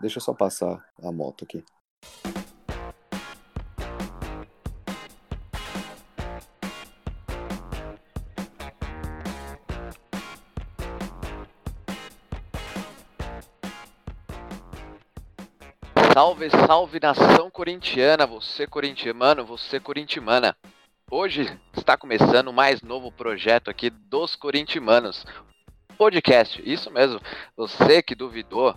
Deixa eu só passar a moto aqui. Salve, salve nação corintiana, você corintiano, você corintiana. Hoje está começando mais novo projeto aqui dos Corintianos. Podcast, isso mesmo. Você que duvidou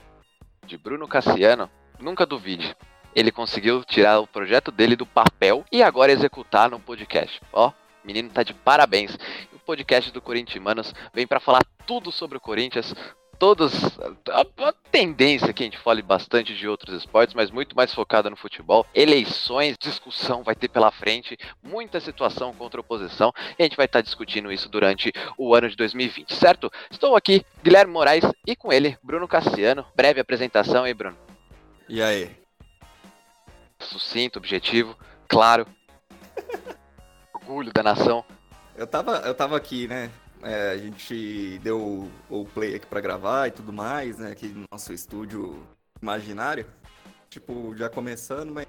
de Bruno Cassiano, nunca duvide. Ele conseguiu tirar o projeto dele do papel e agora executar no podcast. Ó, menino tá de parabéns. O podcast do Corintianos vem para falar tudo sobre o Corinthians, todas. A, a, tendência que a gente fale bastante de outros esportes, mas muito mais focada no futebol. Eleições, discussão vai ter pela frente, muita situação contra oposição. E a gente vai estar discutindo isso durante o ano de 2020, certo? Estou aqui, Guilherme Moraes, e com ele, Bruno Cassiano. Breve apresentação aí, Bruno. E aí? Sucinto, objetivo, claro. Orgulho da nação. Eu tava, eu tava aqui, né? É, a gente deu o play aqui para gravar e tudo mais, né? Aqui no nosso estúdio imaginário. Tipo, já começando, mas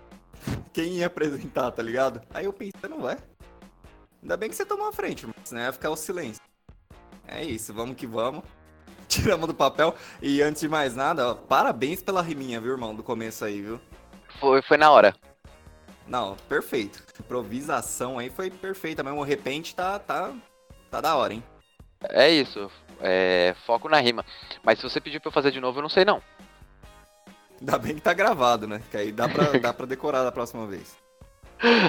quem ia apresentar, tá ligado? Aí eu pensei, não vai. Ainda bem que você tomou a frente, mas né? Ia ficar o silêncio. É isso, vamos que vamos. Tiramos do papel. E antes de mais nada, ó, parabéns pela riminha, viu, irmão? Do começo aí, viu? Foi, foi na hora. Não, perfeito. Improvisação aí foi perfeita mesmo. O repente tá, tá, tá da hora, hein? É isso. É, foco na rima. Mas se você pedir pra eu fazer de novo, eu não sei não. Ainda bem que tá gravado, né? Que aí dá pra, dá pra decorar da próxima vez.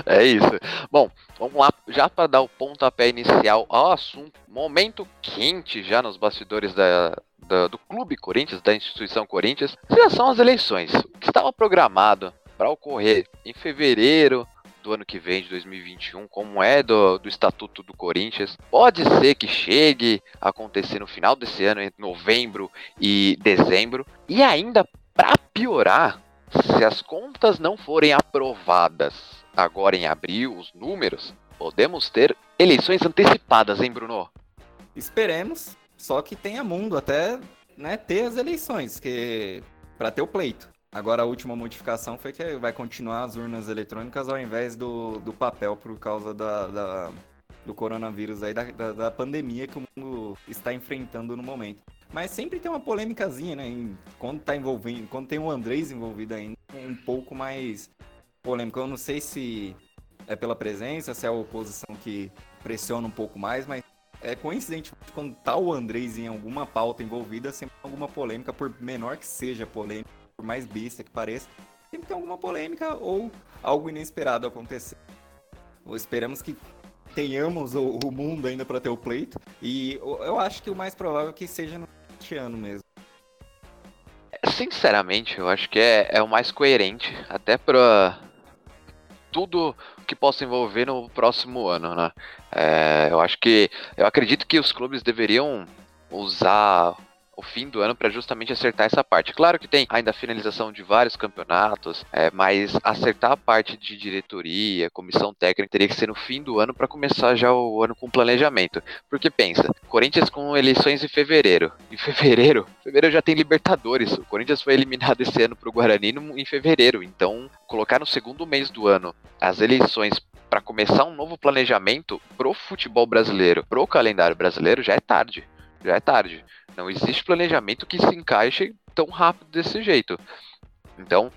É isso. Bom, vamos lá, já para dar o pontapé inicial ao assunto, momento quente já nos bastidores da, da, do Clube Corinthians, da instituição Corinthians, já são as eleições. O que estava programado para ocorrer em fevereiro do ano que vem, de 2021, como é do, do Estatuto do Corinthians. Pode ser que chegue a acontecer no final desse ano, entre novembro e dezembro. E ainda, para piorar, se as contas não forem aprovadas agora em abril, os números, podemos ter eleições antecipadas, hein, Bruno? Esperemos, só que tenha mundo até né, ter as eleições, que para ter o pleito. Agora a última modificação foi que vai continuar as urnas eletrônicas ao invés do, do papel por causa da, da do coronavírus aí, da, da, da, pandemia que o mundo está enfrentando no momento. Mas sempre tem uma polêmicazinha, né? Em, quando tá envolvendo, quando tem o Andrés envolvido ainda, é um pouco mais polêmico. Eu não sei se é pela presença, se é a oposição que pressiona um pouco mais, mas é coincidente quando tá o Andrés em alguma pauta envolvida, sempre alguma polêmica, por menor que seja a polêmica por mais besta que pareça, sempre tem alguma polêmica ou algo inesperado acontecer. Esperamos que tenhamos o, o mundo ainda para ter o pleito. E eu acho que o mais provável é que seja no ano mesmo. Sinceramente, eu acho que é, é o mais coerente, até para tudo que possa envolver no próximo ano, né? É, eu acho que eu acredito que os clubes deveriam usar o fim do ano para justamente acertar essa parte. Claro que tem ainda a finalização de vários campeonatos, é, mas acertar a parte de diretoria, comissão técnica, teria que ser no fim do ano para começar já o ano com planejamento. Porque pensa, Corinthians com eleições em fevereiro. Em fevereiro, fevereiro já tem Libertadores. O Corinthians foi eliminado esse ano para o Guarani em fevereiro. Então, colocar no segundo mês do ano as eleições para começar um novo planejamento pro futebol brasileiro, pro calendário brasileiro, já é tarde. Já é tarde. Não existe planejamento que se encaixe tão rápido desse jeito. Então,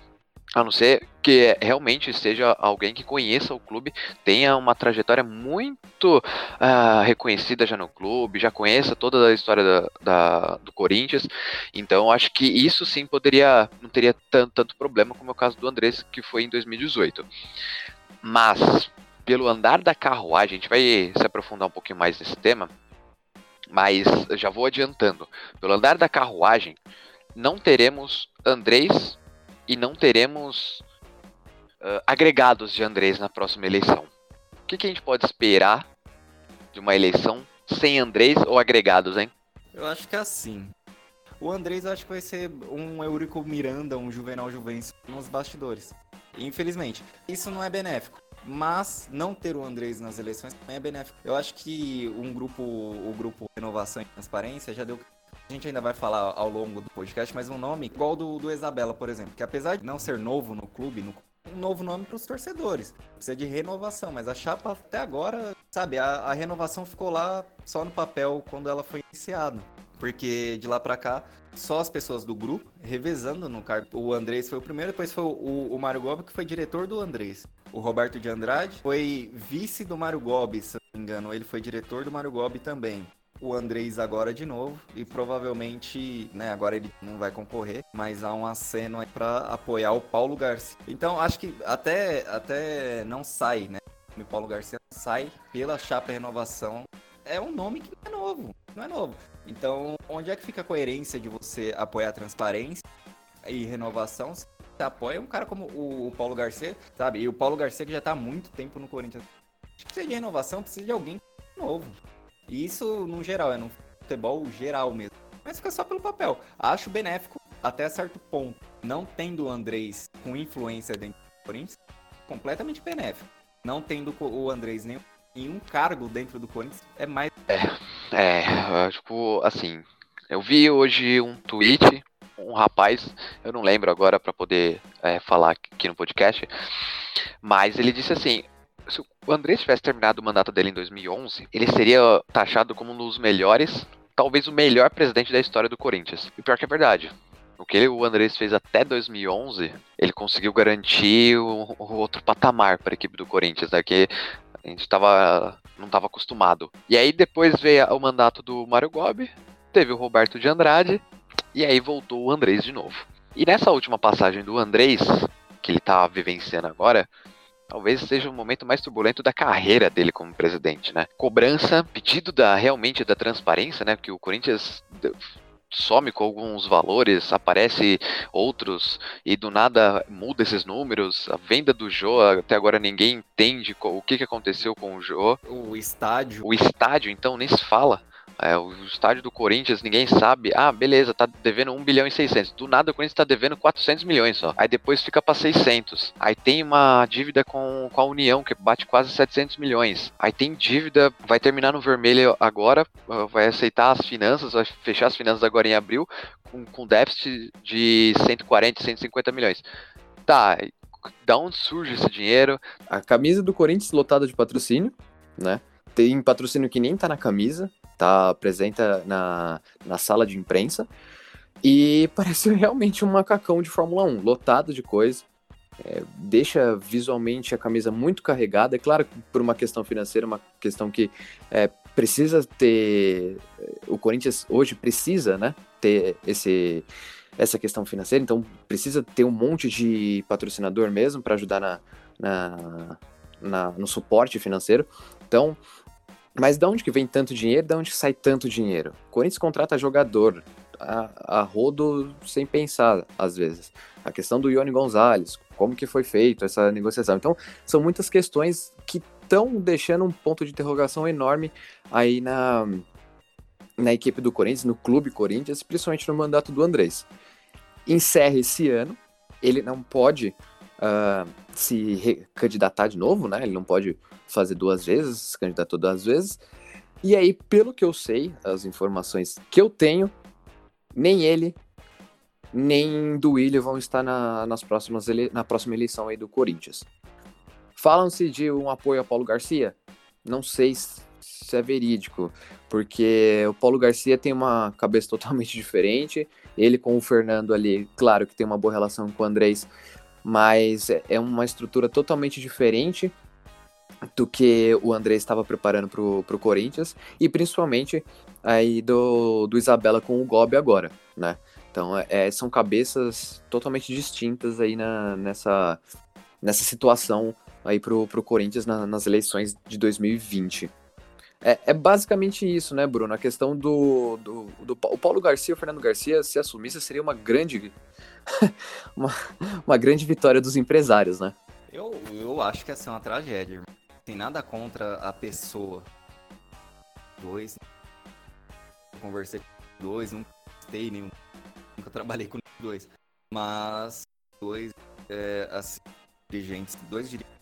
a não ser que realmente seja alguém que conheça o clube, tenha uma trajetória muito uh, reconhecida já no clube, já conheça toda a história da, da, do Corinthians. Então, acho que isso sim poderia, não teria tanto, tanto problema como é o caso do Andrés, que foi em 2018. Mas, pelo andar da carruagem, a gente vai se aprofundar um pouquinho mais nesse tema. Mas já vou adiantando. Pelo andar da carruagem, não teremos Andrés e não teremos uh, agregados de Andrés na próxima eleição. O que, que, a gente pode esperar de uma eleição sem Andrés ou agregados, hein? Eu acho que é assim. O Andrés acho que vai ser um Eurico Miranda, um Juvenal Juvencio nos bastidores. Infelizmente, isso não é benéfico. Mas não ter o Andrés nas eleições também é benéfico. Eu acho que um grupo, o grupo Renovação e Transparência já deu a gente ainda vai falar ao longo do podcast, mas um nome igual do, do Isabela, por exemplo, que apesar de não ser novo no clube, no, um novo nome para os torcedores. Precisa de renovação, mas a chapa até agora, sabe, a, a renovação ficou lá só no papel quando ela foi iniciada. Porque de lá para cá, só as pessoas do grupo revezando no cargo. O Andrés foi o primeiro, depois foi o, o Mário Gobi, que foi diretor do Andrés. O Roberto de Andrade foi vice do Mário Gobi, se não me engano. Ele foi diretor do Mário Gobi também o Andrés agora de novo e provavelmente, né, agora ele não vai concorrer, mas há um aceno para apoiar o Paulo Garcia. Então, acho que até até não sai, né? O Paulo Garcia sai pela chapa renovação. É um nome que não é novo, não é novo. Então, onde é que fica a coerência de você apoiar a transparência e renovação? Você apoia um cara como o, Paulo Garcia, sabe? E o Paulo Garcia que já tá há muito tempo no Corinthians. Precisa de renovação, precisa de alguém novo. E isso, no geral, é no futebol geral mesmo. Mas fica só pelo papel. Acho benéfico até certo ponto. Não tendo o Andrés com influência dentro do Corinthians, completamente benéfico. Não tendo o Andrés nem em um cargo dentro do Corinthians, é mais. É, é, tipo, assim. Eu vi hoje um tweet, um rapaz, eu não lembro agora para poder é, falar aqui no podcast, mas ele disse assim: se o Andrés tivesse terminado o mandato dele em 2011, ele seria taxado como um dos melhores, talvez o melhor presidente da história do Corinthians. E pior que é verdade. O que o Andrés fez até 2011, ele conseguiu garantir o, o outro patamar para a equipe do Corinthians, né? Que a gente tava, não estava acostumado. E aí depois veio o mandato do Mário Gobi, teve o Roberto de Andrade, e aí voltou o Andrés de novo. E nessa última passagem do Andrés, que ele tá vivenciando agora, talvez seja o momento mais turbulento da carreira dele como presidente, né? Cobrança, pedido da realmente da transparência, né? Que o Corinthians some com alguns valores, aparece outros e do nada muda esses números. A venda do Jô, até agora ninguém entende o que, que aconteceu com o Jô. O estádio. O estádio, então, nem se fala. É, o estádio do Corinthians, ninguém sabe. Ah, beleza, tá devendo 1 bilhão e 600. Do nada o Corinthians tá devendo 400 milhões só. Aí depois fica para 600. Aí tem uma dívida com, com a União, que bate quase 700 milhões. Aí tem dívida, vai terminar no vermelho agora, vai aceitar as finanças, vai fechar as finanças agora em abril, com, com déficit de 140, 150 milhões. Tá, da onde surge esse dinheiro? A camisa do Corinthians lotada de patrocínio, né? Tem patrocínio que nem tá na camisa, tá presente na, na sala de imprensa. E parece realmente um macacão de Fórmula 1, lotado de coisa. É, deixa visualmente a camisa muito carregada. É claro, por uma questão financeira, uma questão que é, precisa ter. O Corinthians hoje precisa né, ter esse, essa questão financeira, então precisa ter um monte de patrocinador mesmo para ajudar na, na, na, no suporte financeiro. Então, mas de onde que vem tanto dinheiro? De onde sai tanto dinheiro? O Corinthians contrata jogador a, a rodo sem pensar, às vezes. A questão do Ione Gonzalez, como que foi feito essa negociação. Então, são muitas questões que estão deixando um ponto de interrogação enorme aí na, na equipe do Corinthians, no clube Corinthians, principalmente no mandato do Andrés. Encerra esse ano, ele não pode uh, se candidatar de novo, né? Ele não pode fazer duas vezes, se candidatou duas vezes. E aí, pelo que eu sei, as informações que eu tenho, nem ele, nem do Willian vão estar na, nas próximas na próxima eleição aí do Corinthians. Falam-se de um apoio a Paulo Garcia? Não sei se é verídico, porque o Paulo Garcia tem uma cabeça totalmente diferente. Ele com o Fernando ali, claro que tem uma boa relação com o Andrés, mas é, é uma estrutura totalmente diferente do que o André estava preparando para o Corinthians e principalmente aí do, do Isabela com o Gobi agora, né? Então é, são cabeças totalmente distintas aí na, nessa, nessa situação aí pro, pro Corinthians na, nas eleições de 2020. É, é, basicamente isso, né, Bruno? A questão do, do, do, o Paulo Garcia, o Fernando Garcia, se assumisse, seria uma grande uma, uma grande vitória dos empresários, né? Eu, eu acho que ia ser uma tragédia, irmão tem nada contra a pessoa. Dois. Eu conversei com dois, nunca gostei nenhum. Nunca trabalhei com dois. Mas dois é, assim, dirigentes, dois dirigentes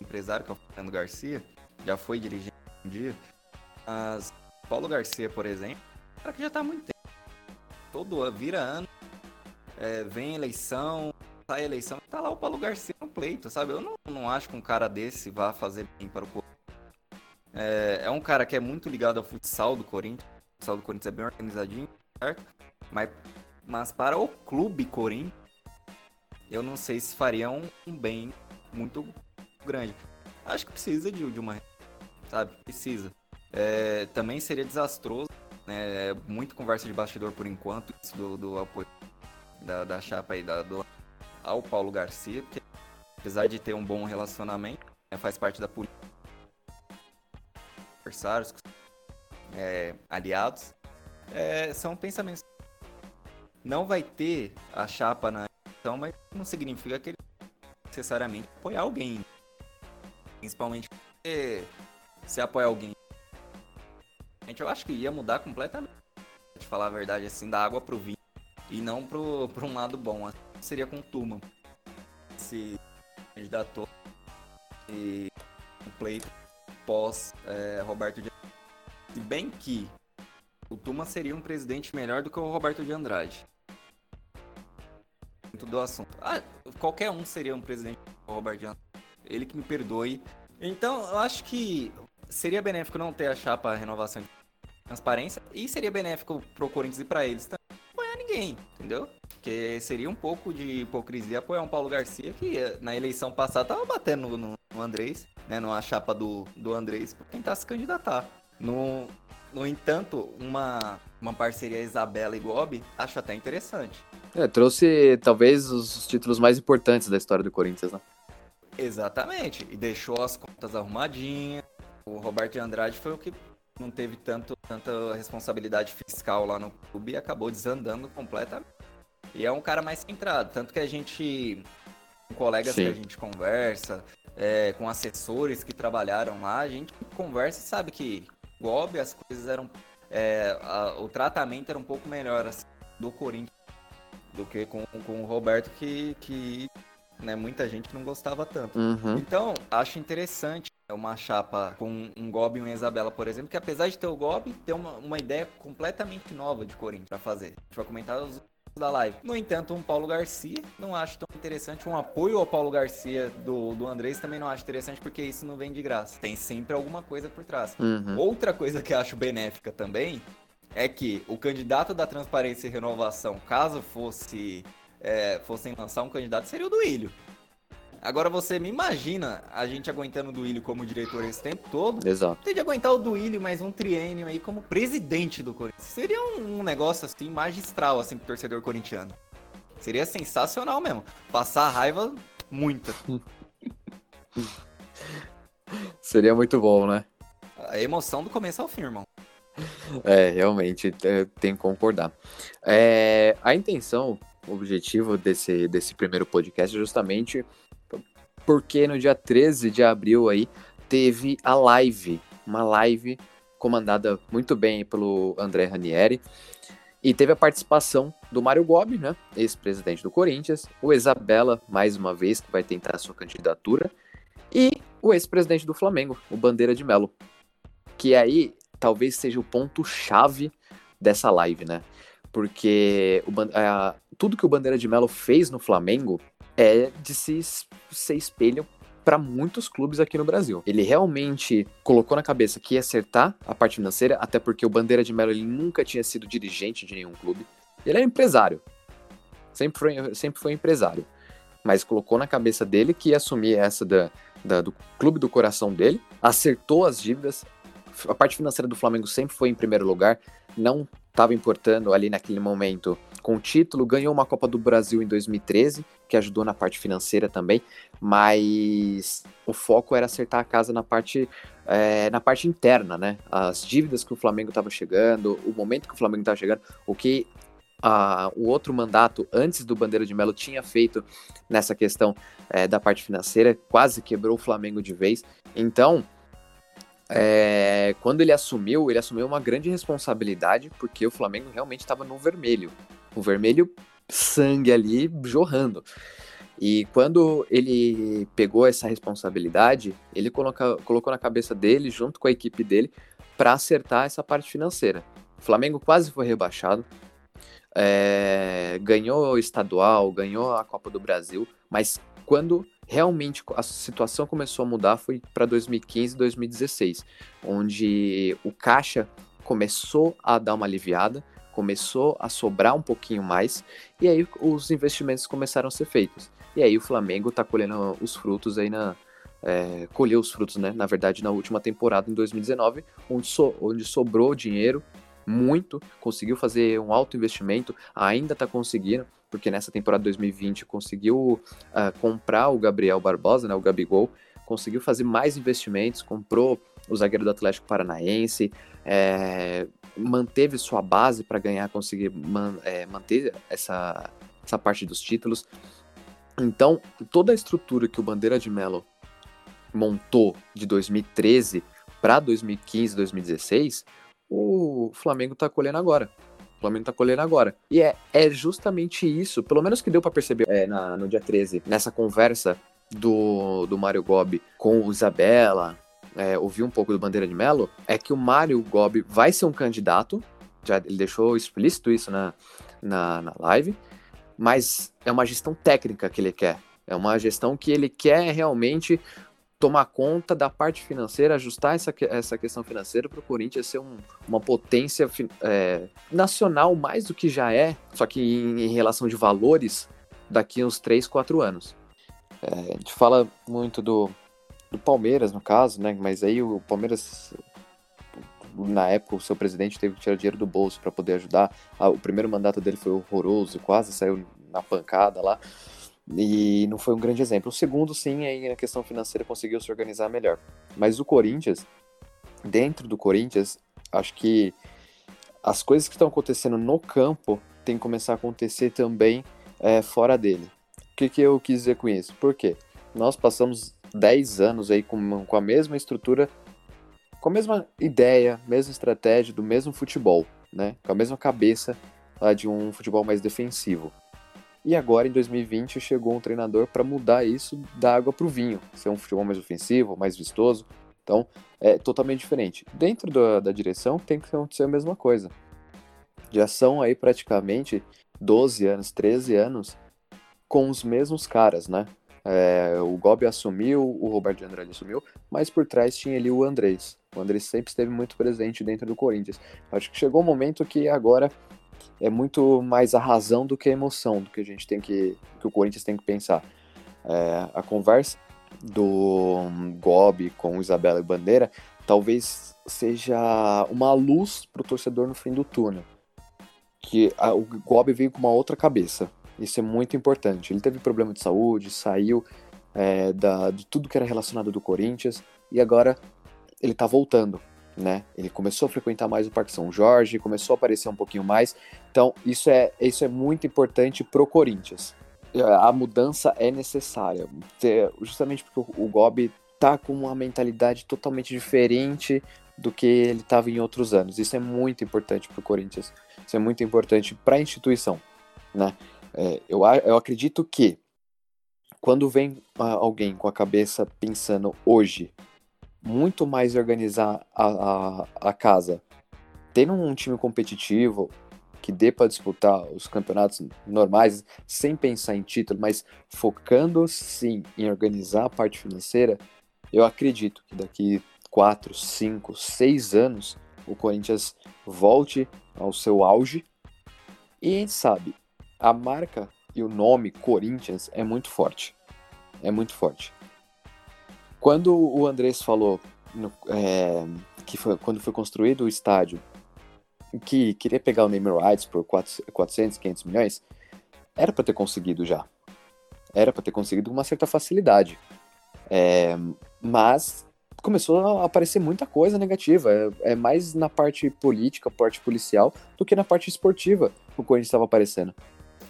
empresário, que é o Fernando Garcia, já foi dirigente dia. Mas Paulo Garcia, por exemplo, cara que já tá há muito tempo. todo ano, vira ano, é, vem eleição, sai eleição, tá lá o Paulo Garcia no pleito, sabe? Eu não, não acho que um cara desse vá fazer bem para o Corinthians. É, é um cara que é muito ligado ao futsal do Corinthians. O futsal do Corinthians é bem organizadinho, certo? Mas, mas para o clube Corinthians, eu não sei se faria um, um bem muito grande. Acho que precisa de, de uma. Sabe? Precisa. É, também seria desastroso. Né? Muito conversa de bastidor por enquanto, isso do, do apoio da, da chapa aí da, do, ao Paulo Garcia, porque apesar de ter um bom relacionamento, né, faz parte da política. Adversários, é, aliados, é, são pensamentos. Não vai ter a chapa na eleição, mas não significa que ele necessariamente apoiar alguém. Principalmente se, se apoiar alguém. Eu acho que ia mudar completamente. De falar a verdade, assim, da água pro vinho. E não pro, pro um lado bom. Assim, seria com o Tuma. Se candidatou e o pleito pós é, Roberto de Se bem que o Tuma seria um presidente melhor do que o Roberto de Andrade. Do assunto. Ah, qualquer um seria um presidente do Roberto de Andrade. Ele que me perdoe. Então, eu acho que seria benéfico não ter a chapa renovação de transparência e seria benéfico pro Corinthians e para eles também apoiar ninguém, entendeu? Porque seria um pouco de hipocrisia apoiar um Paulo Garcia que eh, na eleição passada tava batendo no, no Andrés, né, numa chapa do, do Andrés pra tentar se candidatar. No, no entanto, uma, uma parceria Isabela e Gobi acho até interessante. É, trouxe talvez os títulos mais importantes da história do Corinthians, né? Exatamente. E deixou as contas arrumadinhas. O Roberto de Andrade foi o que não teve tanto, tanta responsabilidade fiscal lá no clube e acabou desandando completamente. E é um cara mais centrado, tanto que a gente, com colegas Sim. que a gente conversa, é, com assessores que trabalharam lá, a gente conversa e sabe que Gob as coisas eram. É, a, o tratamento era um pouco melhor assim, do Corinthians do que com, com o Roberto, que, que né, muita gente não gostava tanto. Uhum. Então, acho interessante é uma chapa com um Gobi e uma Isabela, por exemplo, que apesar de ter o Gobi, tem uma, uma ideia completamente nova de Corinthians para fazer. A gente vai comentar os da live. No entanto, um Paulo Garcia não acho tão interessante. Um apoio ao Paulo Garcia do, do Andrés também não acho interessante, porque isso não vem de graça. Tem sempre alguma coisa por trás. Uhum. Outra coisa que acho benéfica também é que o candidato da Transparência e Renovação, caso fosse é, fossem lançar um candidato, seria o do Ilho. Agora você me imagina a gente aguentando o Duílio como diretor esse tempo todo. Exato. Tem de aguentar o Duílio mais um triênio aí como presidente do Corinthians. Seria um, um negócio assim magistral assim pro torcedor corintiano. Seria sensacional mesmo. Passar raiva muita. Seria muito bom, né? A emoção do começo ao fim, irmão. É, realmente, tenho que concordar. É, a intenção, o objetivo desse, desse primeiro podcast é justamente porque no dia 13 de abril aí teve a live, uma live comandada muito bem pelo André Ranieri, e teve a participação do Mário Gobi, né, ex-presidente do Corinthians, o Isabela, mais uma vez, que vai tentar a sua candidatura, e o ex-presidente do Flamengo, o Bandeira de Melo, que aí talvez seja o ponto-chave dessa live, né? Porque o, a, tudo que o Bandeira de Melo fez no Flamengo é de se ser espelho para muitos clubes aqui no Brasil. Ele realmente colocou na cabeça que ia acertar a parte financeira, até porque o Bandeira de Melo ele nunca tinha sido dirigente de nenhum clube. Ele era empresário. Sempre foi, sempre foi empresário. Mas colocou na cabeça dele que ia assumir essa da, da, do clube do coração dele, acertou as dívidas. A parte financeira do Flamengo sempre foi em primeiro lugar, não estava importando ali naquele momento com o título, ganhou uma Copa do Brasil em 2013, que ajudou na parte financeira também, mas o foco era acertar a casa na parte, é, na parte interna, né? As dívidas que o Flamengo estava chegando, o momento que o Flamengo estava chegando, o que a, o outro mandato antes do Bandeira de Melo tinha feito nessa questão é, da parte financeira, quase quebrou o Flamengo de vez. Então, é, quando ele assumiu, ele assumiu uma grande responsabilidade, porque o Flamengo realmente estava no vermelho o vermelho sangue ali jorrando. E quando ele pegou essa responsabilidade, ele coloca, colocou na cabeça dele, junto com a equipe dele, para acertar essa parte financeira. O Flamengo quase foi rebaixado. é, ganhou estadual, ganhou a Copa do Brasil, mas quando realmente a situação começou a mudar foi para 2015, 2016, onde o caixa começou a dar uma aliviada, começou a sobrar um pouquinho mais, e aí os investimentos começaram a ser feitos. E aí o Flamengo está colhendo os frutos aí na. É, colheu os frutos, né? Na verdade, na última temporada, em 2019, onde, so, onde sobrou dinheiro muito, conseguiu fazer um alto investimento, ainda está conseguindo, porque nessa temporada 2020 conseguiu uh, comprar o Gabriel Barbosa, né, o Gabigol, conseguiu fazer mais investimentos, comprou o zagueiro do Atlético Paranaense, é, manteve sua base para ganhar, conseguir man, é, manter essa, essa parte dos títulos. Então, toda a estrutura que o Bandeira de Melo montou de 2013 para 2015, 2016, o Flamengo está colhendo agora. O Flamengo está colhendo agora. E é, é justamente isso, pelo menos que deu para perceber é, na, no dia 13, nessa conversa do, do Mário Gobi com o Isabela, é, um pouco do Bandeira de Melo, é que o Mário Gobi vai ser um candidato, já ele deixou explícito isso na, na, na live, mas é uma gestão técnica que ele quer. É uma gestão que ele quer realmente tomar conta da parte financeira, ajustar essa, essa questão financeira para o Corinthians ser um, uma potência é, nacional mais do que já é, só que em, em, relação de valores daqui uns 3, 4 anos. É, a gente fala muito do, do Palmeiras, no caso, né? Mas aí o Palmeiras, na época, o seu presidente teve que tirar dinheiro do bolso para poder ajudar. Ah, o primeiro mandato dele foi horroroso, quase saiu na pancada lá. E não foi um grande exemplo. O segundo, sim, aí na questão financeira conseguiu se organizar melhor. Mas o Corinthians, dentro do Corinthians, acho que as coisas que estão acontecendo no campo tem que começar a acontecer também é, fora dele. O que, que eu quis dizer com isso? Por quê? Nós passamos 10 anos aí com, com a mesma estrutura, com a mesma ideia, mesma estratégia do mesmo futebol, né? Com a mesma cabeça lá, de um futebol mais defensivo. E agora, em 2020, chegou um treinador para mudar isso da água para o vinho, ser um futebol mais ofensivo, mais vistoso. Então, é totalmente diferente. Dentro da, da direção, tem que acontecer a mesma coisa. Já são aí praticamente 12 anos, 13 anos com os mesmos caras, né? É, o Gobi assumiu, o Roberto de Andrade assumiu, mas por trás tinha ali o Andrés. O Andrés sempre esteve muito presente dentro do Corinthians. Acho que chegou um momento que agora é muito mais a razão do que a emoção do que a gente tem que que o Corinthians tem que pensar. É, a conversa do Gobi com Isabela e Bandeira talvez seja uma luz para o torcedor no fim do túnel. Que a, o Gobi veio com uma outra cabeça. Isso é muito importante. Ele teve problema de saúde, saiu é, da, de tudo que era relacionado do Corinthians e agora ele está voltando né? Ele começou a frequentar mais o Parque São Jorge, começou a aparecer um pouquinho mais. Então, isso é, isso é muito importante pro Corinthians. A mudança é necessária, justamente porque o Gobi tá com uma mentalidade totalmente diferente do que ele estava em outros anos. Isso é muito importante pro Corinthians. Isso é muito importante para a instituição, né? É, eu, eu acredito que quando vem alguém com a cabeça pensando hoje muito mais organizar a, a, a casa. Tendo um time competitivo que dê para disputar os campeonatos normais sem pensar em título, mas focando sim em organizar a parte financeira, eu acredito que daqui 4, 5, 6 anos o Corinthians volte ao seu auge. E a gente sabe, a marca e o nome Corinthians é muito forte. É muito forte. Quando o Andrés falou no, é, que foi quando foi construído o estádio, que queria pegar o name rights por 400, 500 milhões, era para ter conseguido já. Era para ter conseguido com uma certa facilidade. É, mas começou a aparecer muita coisa negativa. É, é, mais na parte política, parte policial, do que na parte esportiva que o Corinthians estava aparecendo.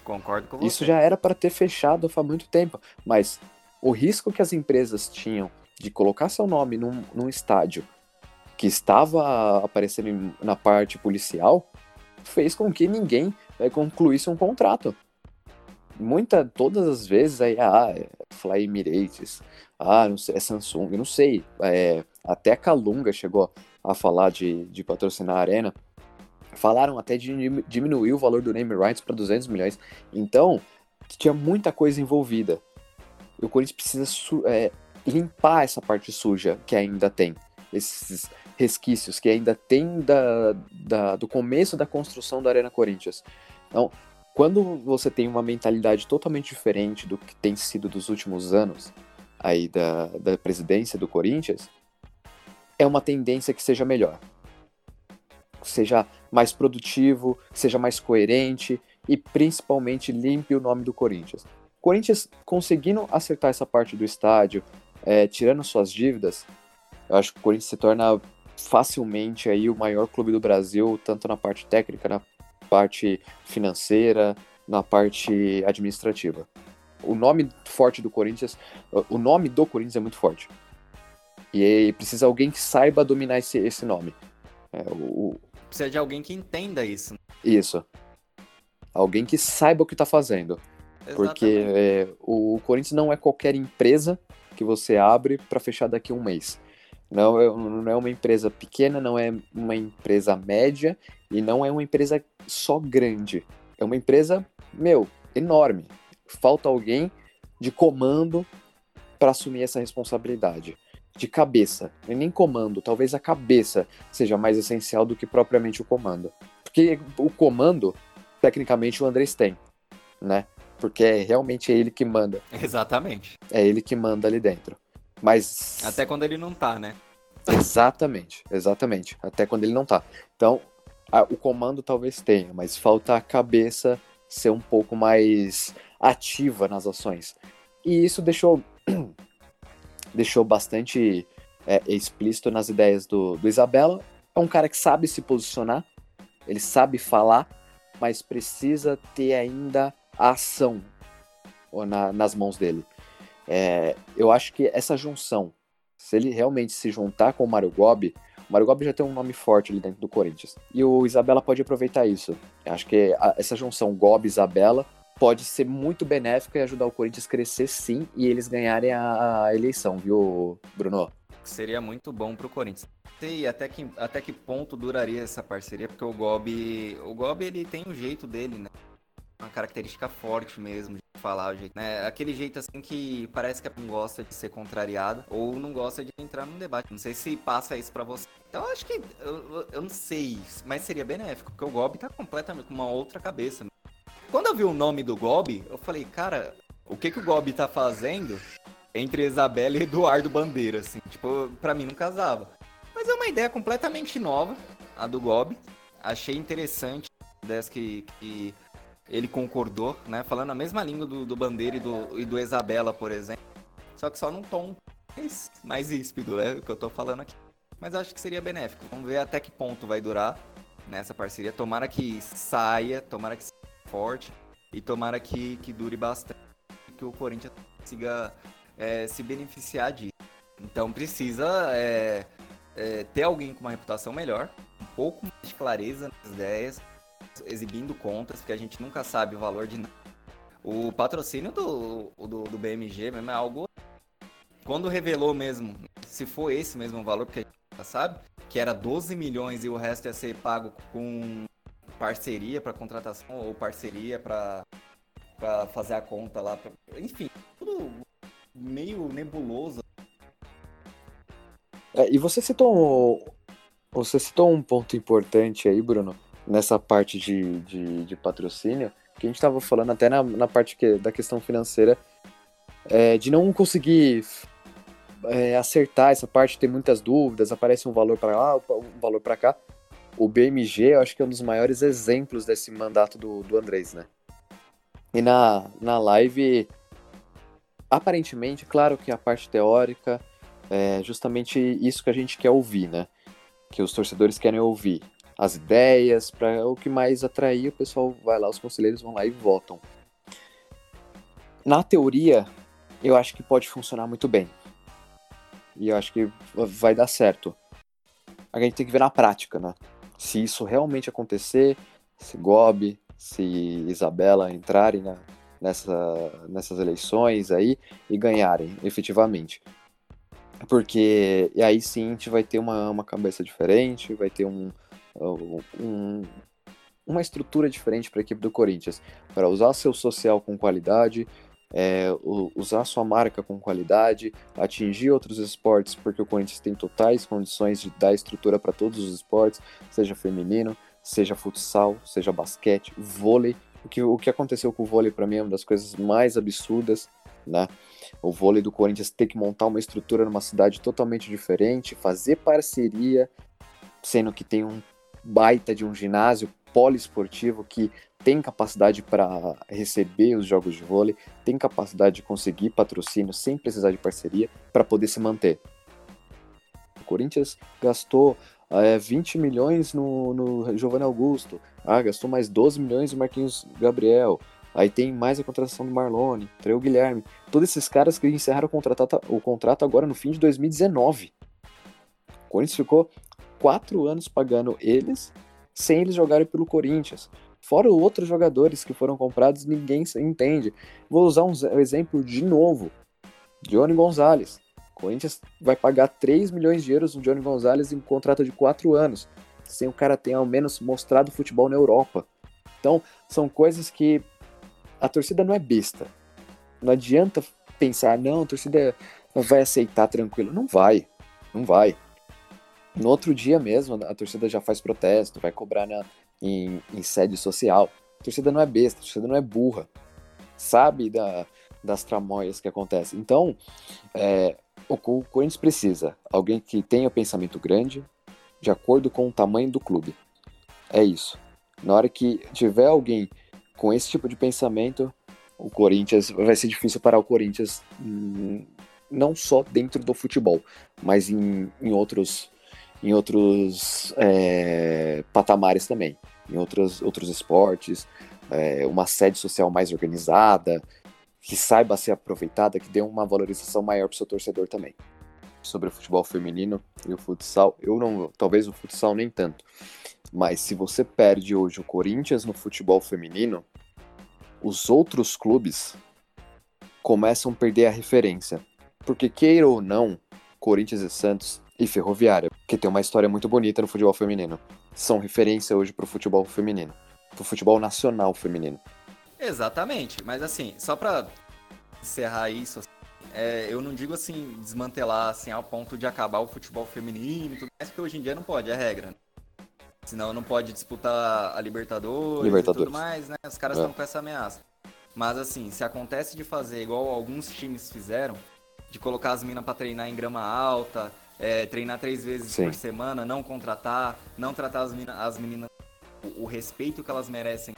Concordo com você. Isso já era para ter fechado há muito tempo. Mas o risco que as empresas tinham de colocar seu nome num, num estádio que estava aparecendo na parte policial fez com que ninguém é, concluísse um contrato. Muita, todas as vezes aí, ah, é Fly Emirates, ah, não sei, é Samsung, não sei. É, até a Calunga chegou a falar de, de patrocinar a arena. Falaram até de diminuir o valor do name rights para 200 milhões. Então, tinha muita coisa envolvida. E o Corinthians precisa é, limpar essa parte suja que ainda tem. Esses resquícios que ainda tem da, da, do começo da construção da Arena Corinthians. Então, quando você tem uma mentalidade totalmente diferente do que tem sido dos últimos anos aí da, da presidência do Corinthians, é uma tendência que seja melhor. Seja mais produtivo, seja mais coerente e principalmente limpe o nome do Corinthians. Corinthians conseguindo acertar essa parte do estádio, é, tirando suas dívidas, eu acho que o Corinthians se torna facilmente aí o maior clube do Brasil, tanto na parte técnica, na parte financeira, na parte administrativa. O nome forte do Corinthians, o nome do Corinthians é muito forte. E precisa alguém que saiba dominar esse, esse nome. É, o... Precisa de alguém que entenda isso. Isso. Alguém que saiba o que está fazendo. Exatamente. Porque é, o Corinthians não é qualquer empresa que você abre para fechar daqui a um mês. Não é, não é uma empresa pequena, não é uma empresa média e não é uma empresa só grande. É uma empresa, meu, enorme. Falta alguém de comando para assumir essa responsabilidade de cabeça, e nem comando, talvez a cabeça seja mais essencial do que propriamente o comando. Porque o comando, tecnicamente, o Andrés tem, né? Porque é, realmente é ele que manda. Exatamente. É ele que manda ali dentro. Mas. Até quando ele não tá, né? Exatamente, exatamente. Até quando ele não tá. Então, a, o comando talvez tenha, mas falta a cabeça ser um pouco mais ativa nas ações. E isso deixou deixou bastante é, explícito nas ideias do, do Isabela. É um cara que sabe se posicionar, ele sabe falar, mas precisa ter ainda a ação na, nas mãos dele. É, eu acho que essa junção, se ele realmente se juntar com o Mário Gobi, o Mário Gobi já tem um nome forte ali dentro do Corinthians. E o Isabela pode aproveitar isso. Eu acho que a, essa junção Gobi-Isabela pode ser muito benéfica e ajudar o Corinthians a crescer sim e eles ganharem a, eleição, viu, Bruno? Seria muito bom pro Corinthians. Sei até que, até que ponto duraria essa parceria, porque o Gobi, o Gobi ele tem o jeito dele, né? Uma característica forte mesmo de falar, o jeito, né? Aquele jeito assim que parece que não gosta de ser contrariado ou não gosta de entrar num debate. Não sei se passa isso para você. Então acho que eu, eu não sei, mas seria benéfico, porque o Gobi tá completamente com uma outra cabeça. Né? Quando eu vi o nome do Gobi, eu falei, cara, o que que o Gobi tá fazendo entre Isabela e Eduardo Bandeira, assim? Tipo, pra mim não casava. Mas é uma ideia completamente nova, a do Gobi. Achei interessante dessa que, que ele concordou, né? Falando a mesma língua do, do Bandeira e do, e do Isabela, por exemplo. Só que só num tom mais, mais ríspido, né? O que eu tô falando aqui. Mas acho que seria benéfico. Vamos ver até que ponto vai durar nessa parceria. Tomara que saia, tomara que forte e tomara que, que dure bastante, que o Corinthians consiga é, se beneficiar disso. Então precisa é, é, ter alguém com uma reputação melhor, um pouco mais de clareza nas ideias, exibindo contas, porque a gente nunca sabe o valor de nada. O patrocínio do, do, do BMG mesmo é algo. Quando revelou mesmo, se for esse mesmo valor, porque a gente já sabe, que era 12 milhões e o resto ia ser pago com parceria para contratação ou parceria para fazer a conta lá. Pra... Enfim, tudo meio nebuloso. É, e você citou, você citou um ponto importante aí, Bruno, nessa parte de, de, de patrocínio, que a gente estava falando até na, na parte que, da questão financeira, é, de não conseguir é, acertar essa parte, ter muitas dúvidas, aparece um valor para lá, um valor para cá o BMG, eu acho que é um dos maiores exemplos desse mandato do, do Andrés, né? E na, na live, aparentemente, claro que a parte teórica é justamente isso que a gente quer ouvir, né? Que os torcedores querem ouvir as ideias, para o que mais atrair, o pessoal vai lá, os conselheiros vão lá e votam. Na teoria, eu acho que pode funcionar muito bem. E eu acho que vai dar certo. A gente tem que ver na prática, né? Se isso realmente acontecer, se Gobi, se Isabela entrarem na, nessa, nessas eleições aí e ganharem efetivamente. Porque e aí sim a gente vai ter uma, uma cabeça diferente, vai ter um, um, uma estrutura diferente para a equipe do Corinthians, para usar seu social com qualidade, é, usar sua marca com qualidade, atingir outros esportes, porque o Corinthians tem totais condições de dar estrutura para todos os esportes, seja feminino, seja futsal, seja basquete, vôlei. O que, o que aconteceu com o vôlei para mim é uma das coisas mais absurdas, né? O vôlei do Corinthians ter que montar uma estrutura numa cidade totalmente diferente, fazer parceria, sendo que tem um baita de um ginásio poliesportivo que tem capacidade para receber os jogos de vôlei, tem capacidade de conseguir patrocínio sem precisar de parceria para poder se manter. O Corinthians gastou é, 20 milhões no, no Giovanni Augusto, ah, gastou mais 12 milhões no Marquinhos Gabriel, aí tem mais a contratação do Marlone, Treu Guilherme, todos esses caras que encerraram o contrato, o contrato agora no fim de 2019. O Corinthians ficou quatro anos pagando eles sem eles jogarem pelo Corinthians. Fora outros jogadores que foram comprados, ninguém entende. Vou usar um exemplo de novo. Johnny Gonzalez. Corinthians vai pagar 3 milhões de euros no Johnny Gonzalez em um contrato de 4 anos, sem o cara ter ao menos mostrado futebol na Europa. Então, são coisas que a torcida não é besta. Não adianta pensar, não, a torcida vai aceitar tranquilo. Não vai, não vai. No outro dia mesmo, a torcida já faz protesto, vai cobrar na, em, em sede social. A torcida não é besta, a torcida não é burra. Sabe da, das tramóias que acontecem. Então, é, o, Corinthians precisa alguém que tenha pensamento grande, de acordo com o tamanho do clube. É isso. Na hora que tiver alguém com esse tipo de pensamento, o Corinthians vai ser difícil parar o Corinthians hum, não só dentro do futebol, mas em, em outros em outros é, patamares também, em outros, outros esportes, é, uma sede social mais organizada, que saiba ser aproveitada, que dê uma valorização maior para o seu torcedor também. Sobre o futebol feminino e o futsal, eu não, talvez o futsal nem tanto, mas se você perde hoje o Corinthians no futebol feminino, os outros clubes começam a perder a referência, porque queira ou não, Corinthians e Santos e Ferroviária, que tem uma história muito bonita no futebol feminino. São referência hoje pro futebol feminino, pro futebol nacional feminino. Exatamente, mas assim, só pra encerrar isso, é, eu não digo assim, desmantelar assim ao ponto de acabar o futebol feminino e tudo mais, porque hoje em dia não pode, é regra. Né? Senão não pode disputar a Libertadores, Libertadores. e tudo mais, né? Os caras estão é. com essa ameaça. Mas assim, se acontece de fazer igual alguns times fizeram, de colocar as minas para treinar em grama alta, é, treinar três vezes Sim. por semana, não contratar, não tratar as, mina, as meninas o, o, respeito que elas merecem,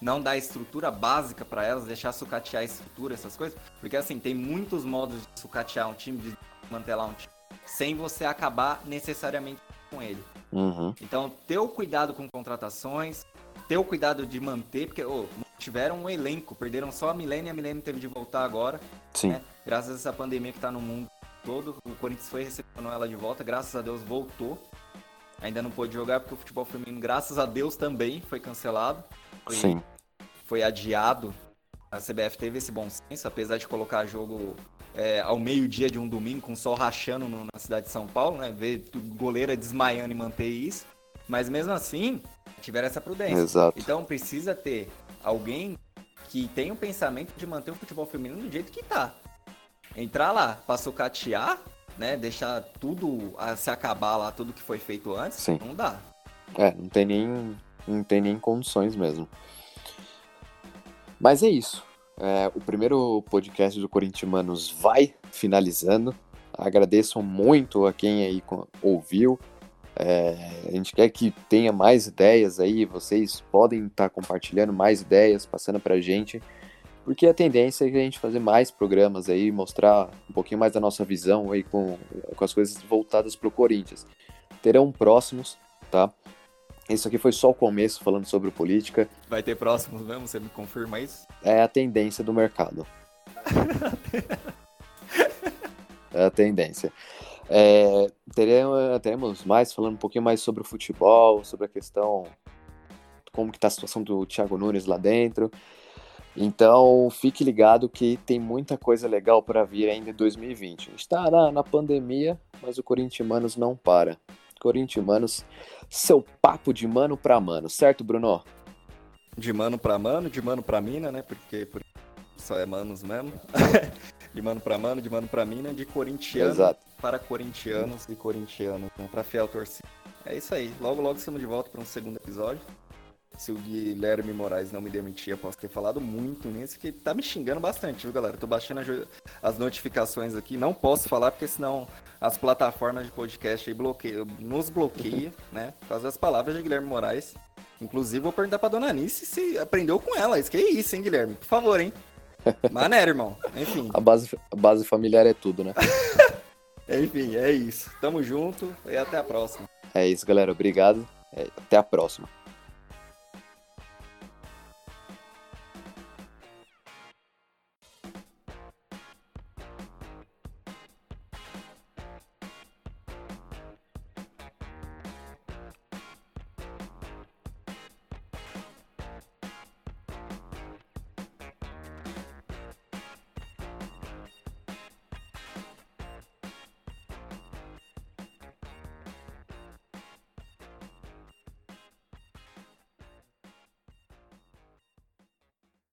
não dar estrutura básica para elas, deixar sucatear a estrutura, essas coisas. Porque assim, tem muitos modos de sucatear um time, de mantelar um time, sem você acabar necessariamente com ele. Uhum. Então, ter o cuidado com contratações, ter o cuidado de manter, porque oh, tiveram um elenco, perderam só a Milene e a Milene teve de voltar agora. Sim. Né? Graças a essa pandemia que está no mundo todo. O Corinthians foi recebendo ela de volta, graças a Deus voltou. Ainda não pôde jogar porque o futebol feminino, graças a Deus, também foi cancelado. Foi, Sim. Foi adiado. A CBF teve esse bom senso, apesar de colocar jogo é, ao meio-dia de um domingo, com sol rachando no, na cidade de São Paulo, né? Ver goleira desmaiando e manter isso. Mas mesmo assim, tiveram essa prudência. Exato. Então precisa ter alguém que tenha o pensamento de manter o futebol feminino do jeito que tá entrar lá pra sucatear, né? Deixar tudo a, se acabar lá, tudo que foi feito antes, Sim. não dá. É, não tem nem, não tem nem condições mesmo. Mas é isso. É, o primeiro podcast do Corintianos vai finalizando. Agradeço muito a quem aí ouviu. É, a gente quer que tenha mais ideias aí. Vocês podem estar tá compartilhando mais ideias, passando pra gente porque a tendência é a gente fazer mais programas aí, mostrar um pouquinho mais da nossa visão aí com, com as coisas voltadas para o Corinthians. Terão próximos, tá? Isso aqui foi só o começo falando sobre política. Vai ter próximos mesmo? Você me confirma isso? É a tendência do mercado. é a tendência. É, teremos, teremos mais, falando um pouquinho mais sobre o futebol, sobre a questão, como que tá a situação do Thiago Nunes lá dentro. Então, fique ligado que tem muita coisa legal para vir ainda em 2020. A gente está na, pandemia, mas o Corinthians não para. corintianos, seu papo de mano pra mano, certo, Bruno? De mano pra mano, de mano pra mina, né? Porque por... só é manos mesmo. de mano pra mano, de mano pra mina, de corintiano Exato. para corintianos e corintianos, né? Pra fiel torcida. É isso aí. Logo, logo estamos de volta para um segundo episódio. Se o Guilherme Moraes não me demitir, eu posso ter falado muito nisso, que tá me xingando bastante, viu, galera? Tô baixando as notificações aqui. Não posso falar, porque senão as plataformas de podcast aí bloqueiam, nos bloqueiam, né? Por causa das palavras de Guilherme Moraes. Inclusive, vou perguntar pra dona Anice se aprendeu com ela. Isso que é isso, hein, Guilherme? Por favor, hein? Maneiro, irmão. Enfim. A base, a base familiar é tudo, né? Enfim, é isso. Tamo junto e até a próxima. É isso, galera. Obrigado. É, até a próxima.